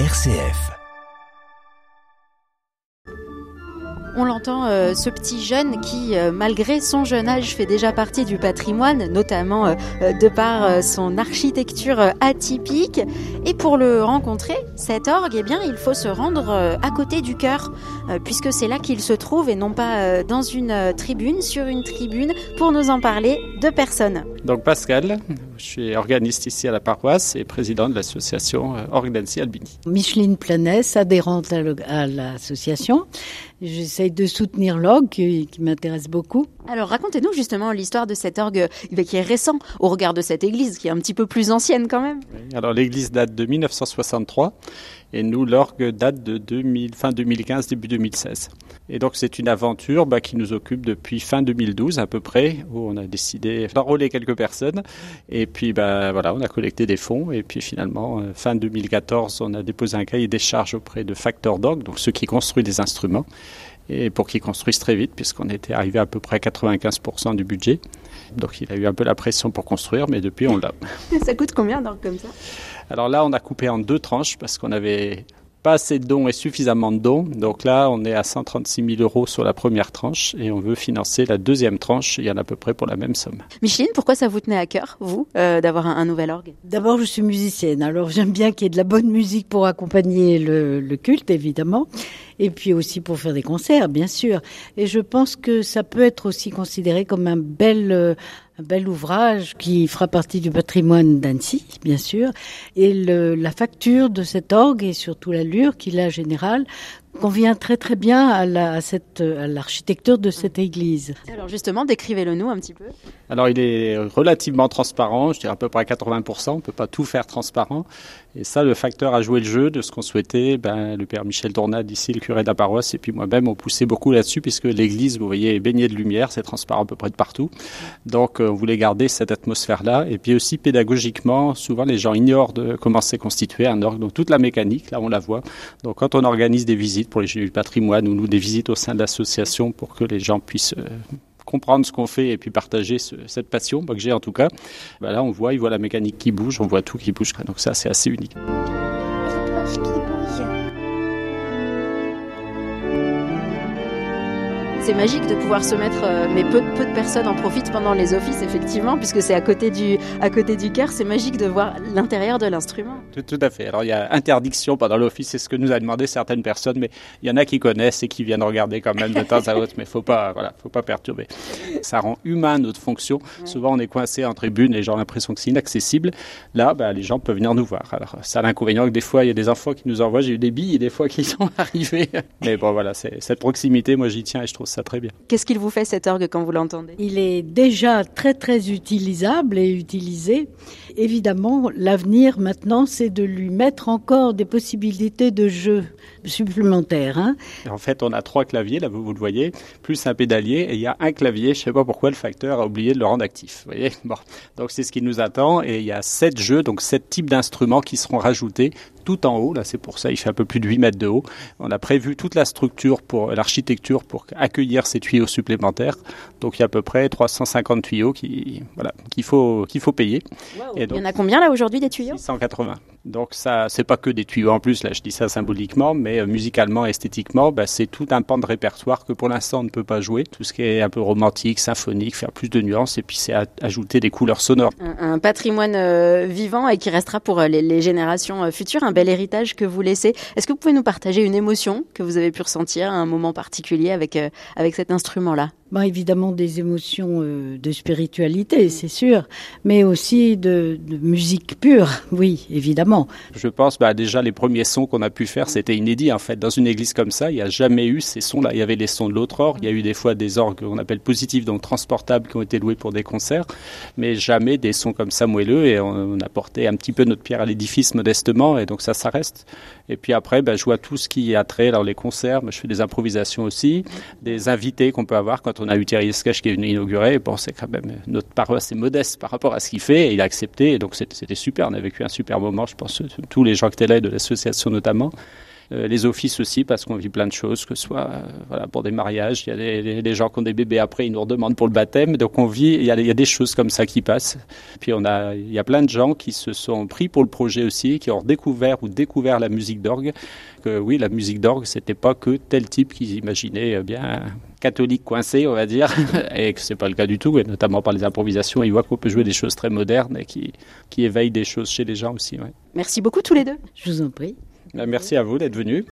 RCF. On l'entend, euh, ce petit jeune qui, euh, malgré son jeune âge, fait déjà partie du patrimoine, notamment euh, de par son architecture atypique. Et pour le rencontrer, cet orgue, eh bien, il faut se rendre à côté du chœur, puisque c'est là qu'il se trouve et non pas dans une tribune, sur une tribune, pour nous en parler, deux personnes. Donc Pascal, je suis organiste ici à la paroisse et président de l'association Orgue Albini. Micheline Planès, adhérente à l'association. J'essaye de soutenir l'orgue qui, m'intéresse beaucoup. Alors racontez-nous justement l'histoire de cet orgue eh qui est récent au regard de cette église qui est un petit peu plus ancienne quand même. alors l'église date de 1963 et nous l'orgue date de 2000, fin 2015 début 2016. Et donc c'est une aventure bah, qui nous occupe depuis fin 2012 à peu près où on a décidé d'enrôler quelques personnes et puis bah, voilà on a collecté des fonds et puis finalement euh, fin 2014 on a déposé un cahier des charges auprès de Factor Dog donc ceux qui construisent des instruments et pour qu'ils construisent très vite, puisqu'on était arrivé à peu près à 95% du budget. Donc il a eu un peu la pression pour construire, mais depuis on l'a. ça coûte combien donc comme ça? Alors là, on a coupé en deux tranches parce qu'on avait pas assez de dons et suffisamment de dons. Donc là, on est à 136 000 euros sur la première tranche et on veut financer la deuxième tranche. Il y en a à peu près pour la même somme. Micheline, pourquoi ça vous tenait à cœur, vous, euh, d'avoir un, nouvel orgue? D'abord, je suis musicienne. Alors j'aime bien qu'il y ait de la bonne musique pour accompagner le, le culte, évidemment et puis aussi pour faire des concerts, bien sûr. Et je pense que ça peut être aussi considéré comme un bel, euh, ouvrage qui fera partie du patrimoine d'Annecy, bien sûr. Et la facture de cet orgue et surtout l'allure qu'il a générale convient très très bien à, la, à cette à l'architecture de cette église. Alors justement, décrivez-le nous un petit peu. Alors il est relativement transparent, je dirais à peu près à 80%, on peut pas tout faire transparent. Et ça, le facteur a joué le jeu de ce qu'on souhaitait. Ben, le père Michel Tournade, ici, le curé de la paroisse, et puis moi-même, on poussait beaucoup là-dessus, puisque l'église, vous voyez, est baignée de lumière, c'est transparent à peu près de partout. Donc, euh, on voulait garder cette atmosphère-là. Et puis aussi, pédagogiquement, souvent, les gens ignorent de comment c'est constitué un orgue. Donc, toute la mécanique, là, on la voit. Donc, quand on organise des visites pour les Jeux du patrimoine, ou des visites au sein de l'association pour que les gens puissent euh, comprendre ce qu'on fait et puis partager cette passion, que j'ai en tout cas, bah là on voit, il voit la mécanique qui bouge, on voit tout qui bouge. Donc ça c'est assez unique. C'est magique de pouvoir se mettre, euh, mais peu, peu de personnes en profitent pendant les offices, effectivement, puisque c'est à côté du, à côté du cœur. C'est magique de voir l'intérieur de l'instrument. Tout, tout, à fait. Alors, il y a interdiction pendant l'office, c'est ce que nous a demandé certaines personnes, mais il y en a qui connaissent et qui viennent regarder quand même de temps à autre, mais faut pas, voilà, faut pas perturber. Ça rend humain notre fonction. Souvent, on est coincé en tribune, les gens ont l'impression que c'est inaccessible. Là, bah, les gens peuvent venir nous voir. Alors, ça a l'inconvénient que des fois, il y a des enfants qui nous envoient, j'ai eu des billes, des fois qui sont arrivés. Mais bon, voilà, c'est cette proximité, moi, j'y tiens et je trouve ça très bien. Qu'est-ce qu'il vous fait cet orgue quand vous l'entendez? Il est déjà très très utilisable et utilisé. Évidemment, l'avenir maintenant, c'est de lui mettre encore des possibilités de jeu supplémentaires. Hein. En fait, on a trois claviers, là vous, le voyez, plus un pédalier, et il y a un clavier. Je ne sais pas pourquoi le facteur a oublié de le rendre actif. Vous voyez bon. Donc c'est ce qui nous attend, et il y a sept jeux, donc sept types d'instruments qui seront rajoutés tout en haut. Là, c'est pour ça, il fait un peu plus de 8 mètres de haut. On a prévu toute la structure pour l'architecture pour accueillir ces tuyaux supplémentaires. Donc, il y a à peu près 350 tuyaux qui, voilà, qu'il faut, qu'il faut payer. Et donc, il y en a combien là aujourd'hui des tuyaux? 680. Donc ça, c'est pas que des tuyaux en plus, là je dis ça symboliquement, mais euh, musicalement, esthétiquement, bah, c'est tout un pan de répertoire que pour l'instant on ne peut pas jouer. Tout ce qui est un peu romantique, symphonique, faire plus de nuances, et puis c'est ajouter des couleurs sonores. Un, patrimoine euh, vivant et qui restera pour euh, les, générations futures, un bel héritage que vous laissez. Est-ce que vous pouvez nous partager une émotion que vous avez pu ressentir à un moment particulier avec, avec cet instrument-là? Bah, évidemment des émotions euh, de spiritualité, c'est sûr, mais aussi de, de, musique pure, oui, évidemment. Je pense bah, déjà les premiers sons qu'on a pu faire, c'était inédit en fait. Dans une église comme ça, il n'y a jamais eu ces sons-là. Il y avait les sons de l'autre orgue, il y a eu des fois des orgues qu'on appelle positifs, donc transportables, qui ont été loués pour des concerts, mais jamais des sons comme ça moelleux. Et on, a porté un petit peu notre pierre à l'édifice modestement, et donc ça, ça reste. Et puis après, bah, je vois tout ce qui a trait dans les concerts. je fais des improvisations aussi, des invités qu'on peut avoir quand on on a eu Thierry Escache qui est venu inaugurer. Bon, c'est quand même notre paroisse est modeste par rapport à ce qu'il fait il a accepté. Donc c'était super. On a vécu un super moment, je pense, tous les gens étaient là de l'association notamment. Euh, les offices aussi, parce qu'on vit plein de choses, que ce soit euh, voilà, pour des mariages, il y a des, des, gens qui ont des bébés après, ils nous redemandent pour le baptême. Donc on vit, il y, a, il y a des choses comme ça qui passent. Puis on a, il y a plein de gens qui se sont pris pour le projet aussi, qui ont découvert ou découvert la musique d'orgue. Que oui, la musique d'orgue, c'était pas que tel type qu'ils imaginaient bien catholique coincé, on va dire, et que c'est pas le cas du tout, et notamment par les improvisations. Il voit qu'on peut jouer des choses très modernes et qui, qui éveillent des choses chez les gens aussi. Ouais. Merci beaucoup tous les deux. Je vous en prie. Merci à vous d'être venus.